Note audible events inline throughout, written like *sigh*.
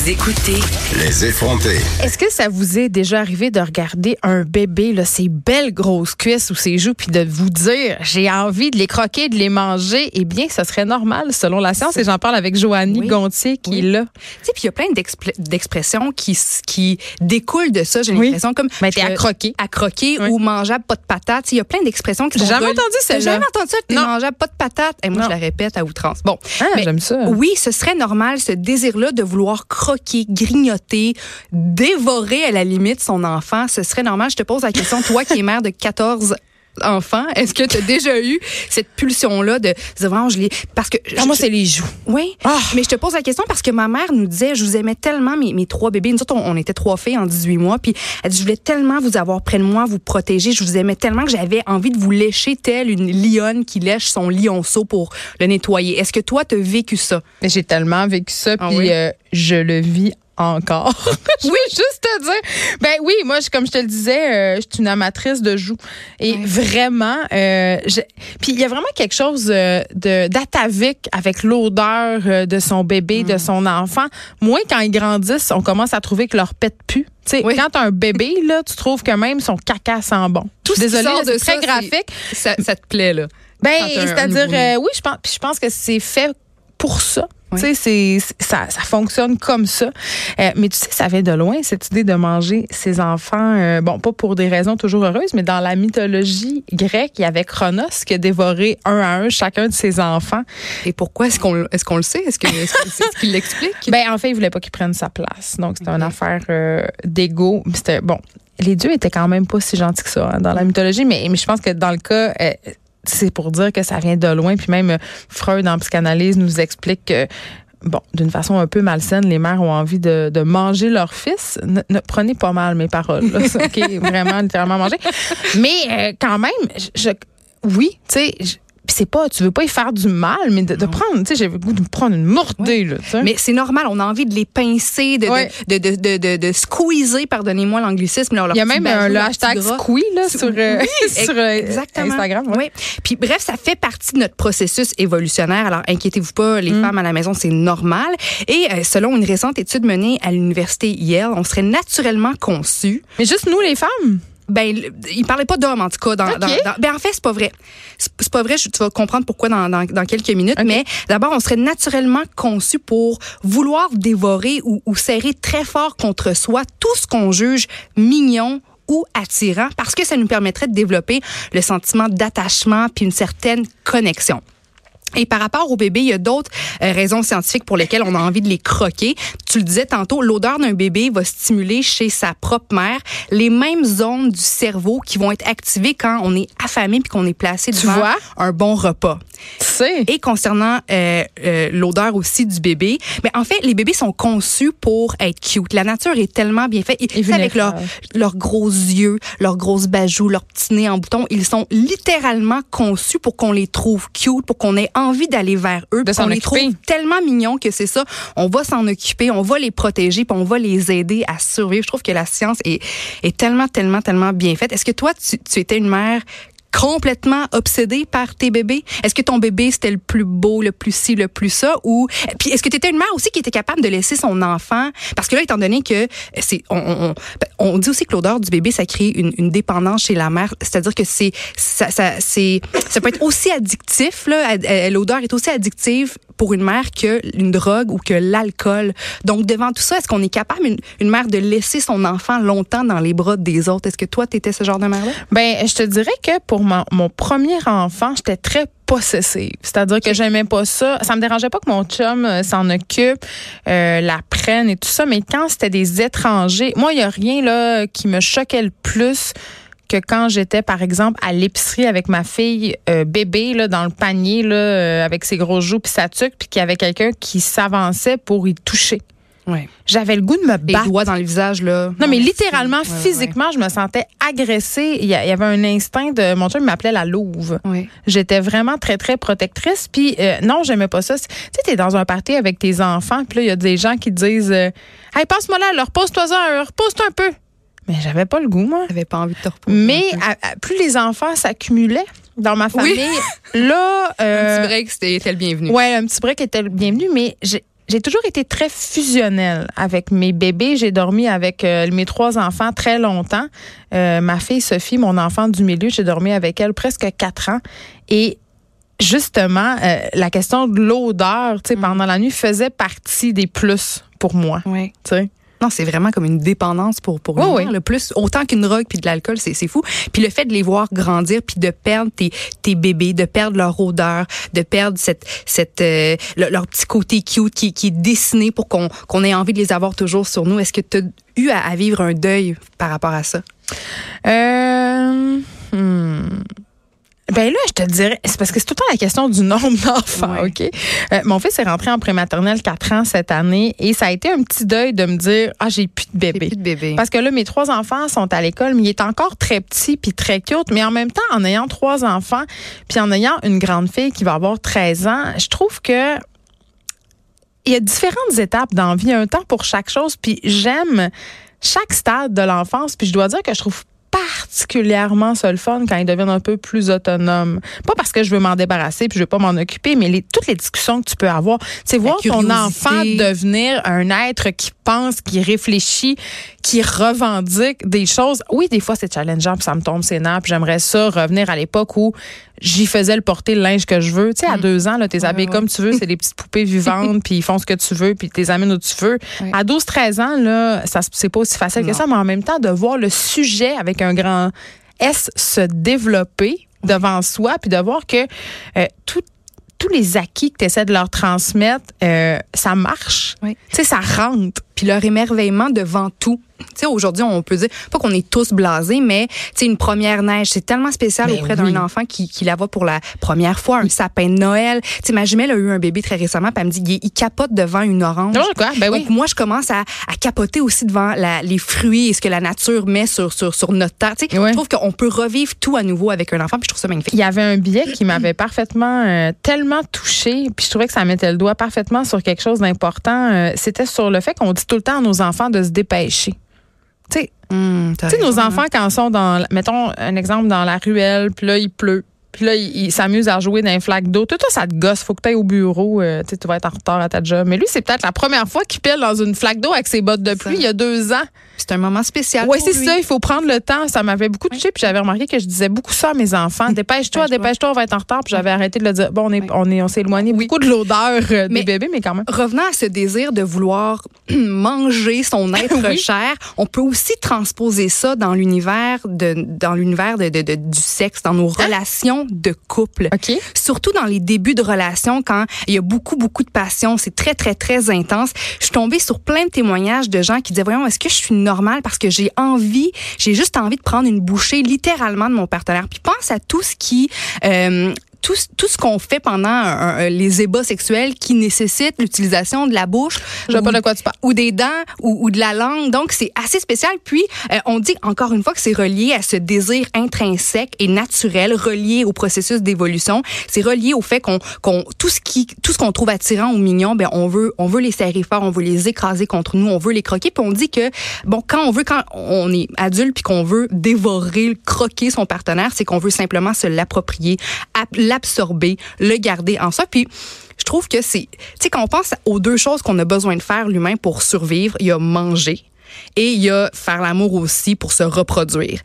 Vous écoutez Les effrontés. Est-ce que ça vous est déjà arrivé de regarder un bébé, là, ses belles grosses cuisses ou ses joues, puis de vous dire, j'ai envie de les croquer, de les manger? Eh bien, ce serait normal selon la science. Et j'en parle avec Joanie Oui. Gontier qui Oui. est là. Tu sais, puis il y a plein d'expressions qui, qui découlent de ça. J'ai Oui. l'impression comme Ben, t'es à croquer. à croquer Oui. ou mangeable pas de patates. Tu sais, Il y a plein d'expressions qui J'ai jamais entendu T'as celle-là. jamais entendu ça? T'es mangeable pas de patates. Et moi, Non. je la répète à outrance. Bon. Ah, j'aime ça. Oui, ce serait normal, ce désir-là de vouloir croquer, grignoter, dévorer à la limite son enfant. Ce serait normal. Je te pose la question, toi qui es mère de 14 enfants, est-ce que tu as déjà eu cette pulsion-là de vraiment, je l'ai. Parce que. Ah, moi, je- c'est les joues. oui, Ah. mais je te pose la question parce que ma mère nous disait, je vous aimais tellement, mes, mes trois bébés. Nous autres, on, on était trois filles en 18 mois. Puis elle dit, je voulais tellement vous avoir près de moi, vous protéger. Je vous aimais tellement que j'avais envie de vous lécher telle une lionne qui lèche son lionceau pour le nettoyer. Est-ce que toi, tu as vécu ça? J'ai tellement vécu ça, Ah puis oui? euh, je le vis encore. *laughs* je veux juste te dire. Ben oui, moi, je- comme je te le disais, euh, je suis une amatrice de joues. Et Ouais. vraiment, euh, je- puis il y a vraiment quelque chose euh, de d'atavique avec l'odeur de son bébé, Mm. de son enfant. Moi, quand ils grandissent, on commence à trouver que leur pète pue. Tu sais, Oui. quand t'as un bébé, là, tu trouves que même son caca sent bon. Tout ce qui Désolée, c'est très ça, graphique. Ça, ça te plaît, là? Ben, c'est-à-dire, oui, je pense, puis je pense que c'est fait pour ça. Oui. Tu sais, ça, ça fonctionne comme ça. Euh, mais tu sais, ça vient de loin, cette idée de manger ses enfants. euh, bon, pas pour des raisons toujours heureuses, mais dans la mythologie grecque, il y avait Chronos qui a dévoré un à un chacun de ses enfants. Et pourquoi est-ce qu'on est-ce qu'on le sait? Est-ce que est-ce que- c'est ce qu'il l'explique? Ben, en fait, il voulait pas qu'il prenne sa place. Donc, c'était une Ok. affaire euh, d'ego. C'était, bon, les dieux étaient quand même pas si gentils que ça hein, dans la mythologie, mais, mais je pense que dans le cas, euh, c'est pour dire que ça vient de loin. Puis même euh, Freud, en psychanalyse, nous explique que Bon, d'une façon un peu malsaine, les mères ont envie de, de manger leur fils. Ne, ne- prenez pas mal mes paroles. Là. *laughs* OK, vraiment, littéralement manger. Mais euh, quand même, je, oui, tu sais, puis c'est pas, tu veux pas y faire du mal, mais de, de prendre, tu sais, j'ai le goût de me prendre une mourdée, là, tu sais. Mais c'est normal, on a envie de les pincer, de, de- de, de, de, de, squeezer, pardonnez-moi l'anglicisme. Il y a même euh, le hashtag squee là, sur, euh, *laughs* sur euh, Exactement. Instagram. ouais. Oui. Puis bref, ça fait partie de notre processus évolutionnaire. Alors inquiétez-vous pas, Mm. les femmes à la maison, c'est normal. Et euh, selon une récente étude menée à l'université Yale, on serait naturellement conçus. Mais juste nous, les femmes? Ben, il parlait pas d'hommes en tout cas. Dans, dans- dans- ben en fait, c'est pas vrai. C'est pas vrai. je- tu vas comprendre pourquoi dans, dans, dans quelques minutes. Mais d'abord, on serait naturellement conçu pour vouloir dévorer ou, ou serrer très fort contre soi tout ce qu'on juge mignon ou attirant, parce que ça nous permettrait de développer le sentiment d'attachement puis une certaine connexion. Et par rapport au bébé, il y a d'autres euh, raisons scientifiques pour lesquelles on a envie de les croquer. Tu le disais tantôt, l'odeur d'un bébé va stimuler chez sa propre mère les mêmes zones du cerveau qui vont être activées quand on est affamé puis qu'on est placé Tu devant vois? un bon repas. Tu sais. Et concernant euh, euh, l'odeur aussi du bébé, mais en fait, les bébés sont conçus pour être cute. La nature est tellement bien faite. Ils- avec leurs gros yeux, leurs grosses bajoux, leurs petits nez en bouton, ils sont littéralement conçus pour qu'on les trouve cute, pour qu'on ait envie d'aller vers eux, De qu'on les occuper. trouve tellement mignons que c'est ça. On va s'en occuper, on va les protéger, puis on va les aider à survivre. Je trouve que la science est, est tellement, tellement, tellement bien faite. Est-ce que toi, tu, tu étais une mère complètement obsédée par tes bébés? Est-ce que ton bébé, c'était le plus beau, le plus ci, le plus ça? Ou, puis est-ce que tu étais une mère aussi qui était capable de laisser son enfant? Parce que là, étant donné que c'est, on, on, on- on dit aussi que l'odeur du bébé, ça crée une, une dépendance chez la mère. C'est-à-dire que c'est, ça, ça, c'est, ça peut être aussi addictif, là. L'odeur est aussi addictive pour une mère que une drogue ou que l'alcool. Donc, devant tout ça, est-ce qu'on est capable, une, une mère, de laisser son enfant longtemps dans les bras des autres? Est-ce que toi, tu étais ce genre de mère-là? Ben, je te dirais que pour mon, mon premier enfant, j'étais très possessive. C'est-à-dire que j'aimais pas ça. Ça me dérangeait pas que mon chum euh, s'en occupe, euh, la prenne et tout ça, mais quand c'était des étrangers, moi, il y a rien là qui me choquait le plus que quand j'étais, par exemple, à l'épicerie avec ma fille euh, bébé là, dans le panier là, euh, avec ses gros joues puis sa tuque, puis qu'il y avait quelqu'un qui s'avançait pour y toucher. Oui. J'avais le goût de me Les battre. doigts dans le visage, là. Non, mais merci. littéralement, Ouais, ouais, physiquement, je me sentais agressée. Il y, avait un instinct de. Mon chum m'appelait la louve. ouais. Ouais. J'étais vraiment très, très protectrice. Puis, euh, non, j'aimais pas ça. Tu sais, t'es dans un party avec tes enfants, puis là, il y a des gens qui disent euh, Hey, passe-moi là, repose-toi ça, repose-toi un peu. Mais j'avais pas le goût, moi. J'avais pas envie de te reposer. Mais à- à- plus les enfants s'accumulaient dans ma Oui. famille, là. *laughs* un euh, petit break, c'était était le bienvenu. Ouais, un petit break était le bienvenu, mais j'ai- j'ai toujours été très fusionnelle avec mes bébés. J'ai dormi avec euh, mes trois enfants très longtemps. Euh, ma fille Sophie, mon enfant du milieu, j'ai dormi avec elle presque quatre ans. Et justement, euh, la question de l'odeur, tu sais, pendant la nuit faisait partie des plus pour moi. Oui. Tu sais. Non, c'est vraiment comme une dépendance pour pour Oui, nous, oui. le plus autant qu'une drogue puis de l'alcool, c'est c'est fou. Puis le fait de les voir grandir puis de perdre tes tes bébés, de perdre leur odeur, de perdre cette cette euh, le- leur petit côté cute qui qui est dessiné pour qu'on qu'on ait envie de les avoir toujours sur nous. Est-ce que tu as eu à, à vivre un deuil par rapport à ça? Euh, hmm. Ben là, je te dirais, c'est parce que c'est tout le temps la question du nombre d'enfants, Ouais. OK? Euh, mon fils est rentré en prématernelle 4 ans cette année et ça a été un petit deuil de me dire, ah, j'ai plus de bébé. plus de bébé. Parce que là, mes trois enfants sont à l'école, mais il est encore très petit puis très cute. Mais en même temps, en ayant trois enfants, puis en ayant une grande fille qui va avoir 13 ans, je trouve que il y a différentes étapes dans la vie, un temps pour chaque chose. Puis j'aime chaque stade de l'enfance. Puis je dois dire que je trouve particulièrement ça le fun quand ils deviennent un peu plus autonomes. Pas parce que je veux m'en débarrasser puis je veux pas m'en occuper, mais les, toutes les discussions que tu peux avoir. Tu sais, voir ton enfant devenir un être qui pense, qui réfléchit, qui revendique des choses. Oui, des fois c'est challengeant puis ça me tombe ses nerfs. puis J'aimerais ça revenir à l'époque où j'y faisais le porter le linge que je veux. Tu sais, à deux ans, là, t'es habillé ouais. comme tu veux, c'est des petites poupées vivantes, *laughs* puis ils font ce que tu veux, puis t'es amènes où tu veux. Ouais. À 12-13 ans, là, ça c'est pas aussi facile que ça, mais en même temps, de voir le sujet avec un grand S se développer devant soi, puis de voir que euh, tout- tous les acquis que tu essaies de leur transmettre, euh, ça marche. Oui. Tu sais, ça rentre. Puis leur émerveillement devant tout. Tu sais, aujourd'hui, on peut dire, pas qu'on est tous blasés, mais tu sais, une première neige, c'est tellement spécial Ben auprès oui. d'un enfant qui, qui la voit pour la première fois, un sapin de Noël. Tu sais, ma jumelle a eu un bébé très récemment, puis elle me dit, il, il capote devant une orange. Non, quoi? Ben oui. Donc, moi, je commence à, à capoter aussi devant la, les fruits et ce que la nature met sur, sur, sur notre terre. Tu sais. Je trouve qu'on peut revivre tout à nouveau avec un enfant, puis je trouve ça magnifique. Il y avait un billet qui m'avait parfaitement, euh, tellement touché, puis je trouvais que ça mettait le doigt parfaitement sur quelque chose d'important. Euh, C'était sur le fait qu'on dit tout le temps à nos enfants de se dépêcher. Tu sais, sais, nos raison, hein. enfants, quand ils sont dans, mettons un exemple, dans la ruelle, puis là, il pleut. Puis là, ils s'amusent à jouer dans un flaque d'eau. Tout ça, ça te gosse. Faut que tu ailles au bureau. euh, tu vas être en retard à ta job. Mais lui, c'est peut-être la première fois qu'il pile dans une flaque d'eau avec ses bottes de pluie il y a deux ans. C'est un moment spécial. Oui, c'est ça. Il faut prendre le temps. Ça m'avait beaucoup touché. Puis j'avais remarqué que je disais beaucoup ça à mes enfants. *laughs* Dépêche-toi, Dépêche-toi. on va être en retard. Puis j'avais arrêté de le dire. Bon, on est, on est, on s'est éloigné Oui. beaucoup de l'odeur euh, des bébés, mais quand même. Revenant à ce désir de vouloir *clears throat* manger son *laughs* être cher, on peut aussi transposer ça dans l'univers de dans l'univers de, de- de- du sexe, dans nos relations de couple. OK. Surtout dans les débuts de relations, quand il y a beaucoup, beaucoup de passion, c'est très, très, très intense. Je suis tombée sur plein de témoignages de gens qui disaient, voyons, est-ce que je suis normale parce que j'ai envie, j'ai juste envie de prendre une bouchée littéralement de mon partenaire. Puis pense à tout ce qui... euh, tout, ce- tout ce qu'on fait pendant un- un- les ébats sexuels qui nécessitent l'utilisation de la bouche Je ou- pas de quoi tu parles. ou des dents ou, ou de la langue. Donc, c'est assez spécial. Puis, euh, on dit encore une fois que c'est relié à ce désir intrinsèque et naturel, relié au processus d'évolution. C'est relié au fait qu'on, qu'on tout ce qui, tout ce qu'on trouve attirant ou mignon, ben on veut, on veut les serrer fort, on veut les écraser contre nous, on veut les croquer. Puis on dit que bon, quand on veut, quand on est adulte puis qu'on veut dévorer, croquer son partenaire, c'est qu'on veut simplement se l'approprier, ap- l'absorber, le garder en soi. Puis je trouve que c'est, tu sais, quand on pense aux deux choses qu'on a besoin de faire l'humain pour survivre, il y a manger et il y a faire l'amour aussi pour se reproduire.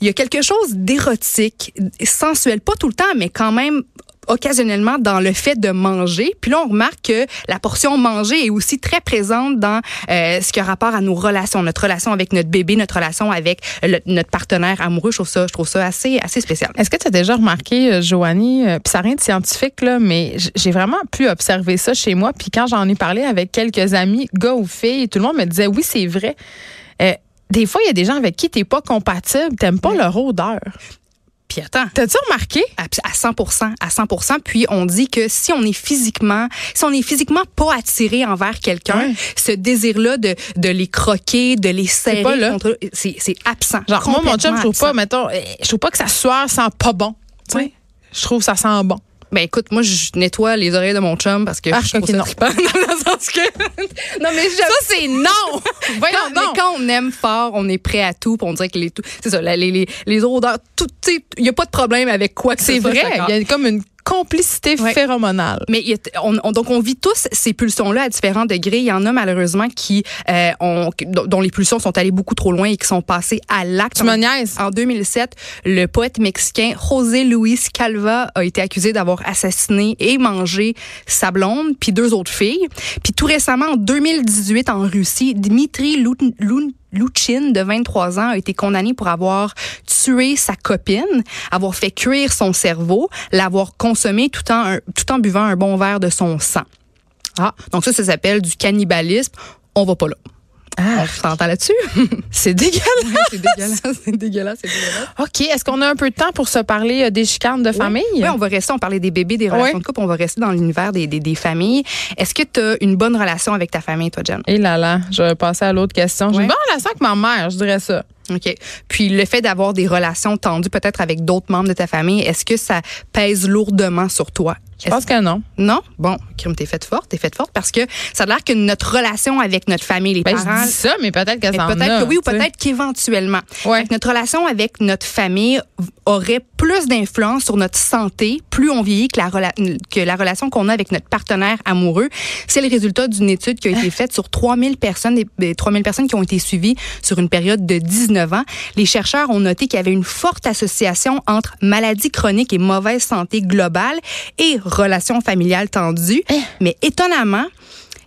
Il y a quelque chose d'érotique, sensuel, pas tout le temps, mais quand même occasionnellement dans le fait de manger. Puis là, on remarque que la portion manger est aussi très présente dans euh, ce qui a rapport à nos relations, notre relation avec notre bébé, notre relation avec le- notre partenaire amoureux. Je trouve ça, je trouve ça assez, assez spécial. Est-ce que tu as déjà remarqué, euh, Joanie, euh, puis ça n'a rien de scientifique, là, mais j'ai vraiment pu observer ça chez moi. Puis quand j'en ai parlé avec quelques amis, gars ou filles, tout le monde me disait oui, c'est vrai. Euh, des fois, il y a des gens avec qui tu n'es pas compatible, t'aimes pas leur odeur. Puis attends, T'as-tu remarqué? à à 100 à 100 Puis on dit que si on est physiquement, si on est physiquement pas attiré envers quelqu'un, Ouais. ce désir-là de, de les croquer, de les serrer c'est c'est absent. Genre, moi, mon chum, je trouve pas, mettons, euh, je trouve pas que sa sueur sent pas bon. Ouais. Je trouve que ça sent bon. Ben écoute, moi je nettoie les oreilles de mon chum parce que Ah, je trouve ça non. trippant, *laughs* dans le sens que *laughs* non mais Ça, c'est non! *laughs* Voyons quand, mais quand on aime fort, on est prêt à tout, puis on dirait que les tout, c'est ça, les, les, les odeurs, tout, tu sais, il y a pas de problème avec quoi que C'est ce soit. vrai, il y a comme une complicité Ouais. phéromonale. Mais on, on- donc on vit tous ces pulsions-là à différents degrés. Il y en a malheureusement qui euh, ont, dont les pulsions sont allées beaucoup trop loin et qui sont passées à l'acte. Niaises? En 2007, le poète mexicain José Luis Calva a été accusé d'avoir assassiné et mangé sa blonde puis deux autres filles. Puis tout récemment, en 2018, en Russie, Dmitri Lou- Lou- Louchine, de 23 ans, a été condamné pour avoir tué sa copine, avoir fait cuire son cerveau, l'avoir consommé tout en, tout en buvant un bon verre de son sang. Ah, donc ça, ça s'appelle du cannibalisme. On va pas là. Ah, On s'entend là-dessus? *laughs* c'est dégueulasse. *laughs* c'est dégueulasse, c'est dégueulasse. OK. Est-ce qu'on a un peu de temps pour se parler euh, des chicanes de famille? Oui, on va rester, on parlait des bébés, des relations Oui. de couple, on va rester dans l'univers des, des, des familles. Est-ce que tu as une bonne relation avec ta famille, toi, Jen? Et là là, je vais passer à l'autre question. J'ai Ouais. une bonne relation avec ma mère, je dirais ça. OK. Puis le fait d'avoir des relations tendues peut-être avec d'autres membres de ta famille, est-ce que ça pèse lourdement sur toi? Je pense que non. Non? Bon, crime, t'es faite forte, t'es faite forte parce que ça a l'air que notre relation avec notre famille, les Ben, parents, je dis ça, mais peut-être que ça peut-être que oui ou peut-être qu'éventuellement. Ouais. Notre relation avec notre famille aurait plus d'influence sur notre santé plus on vieillit que la, rela- que la relation qu'on a avec notre partenaire amoureux. C'est le résultat d'une étude qui a été *laughs* faite sur 3000 personnes, des, des 3000 personnes qui ont été suivies sur une période de 19 ans. Les chercheurs ont noté qu'il y avait une forte association entre maladie chronique et mauvaise santé globale et relations familiales tendues. Mais étonnamment,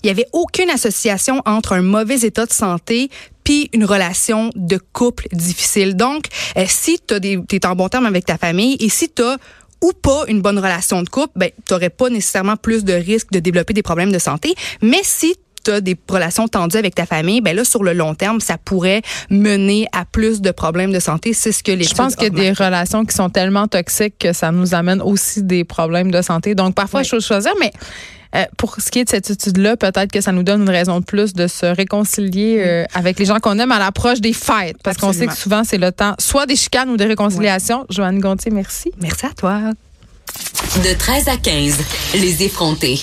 il n'y avait aucune association entre un mauvais état de santé puis une relation de couple difficile. Donc, euh, si tu es en bon terme avec ta famille et si tu ou pas une bonne relation de couple, ben, tu n'aurais pas nécessairement plus de risques de développer des problèmes de santé. Mais si tu as des relations tendues avec ta famille, ben là, sur le long terme, ça pourrait mener à plus de problèmes de santé. C'est ce que les Je pense qu'il y a des relations qui sont tellement toxiques que ça nous amène aussi des problèmes de santé. Donc, parfois, Oui. il faut choisir, mais euh, pour ce qui est de cette étude-là, peut-être que ça nous donne une raison de plus de se réconcilier euh, avec les gens qu'on aime à l'approche des fêtes. Parce qu'on sait que souvent, c'est le temps soit des chicanes ou des réconciliations. Joanne Gontier, merci. Merci à toi. De 13 à 15, les effrontés.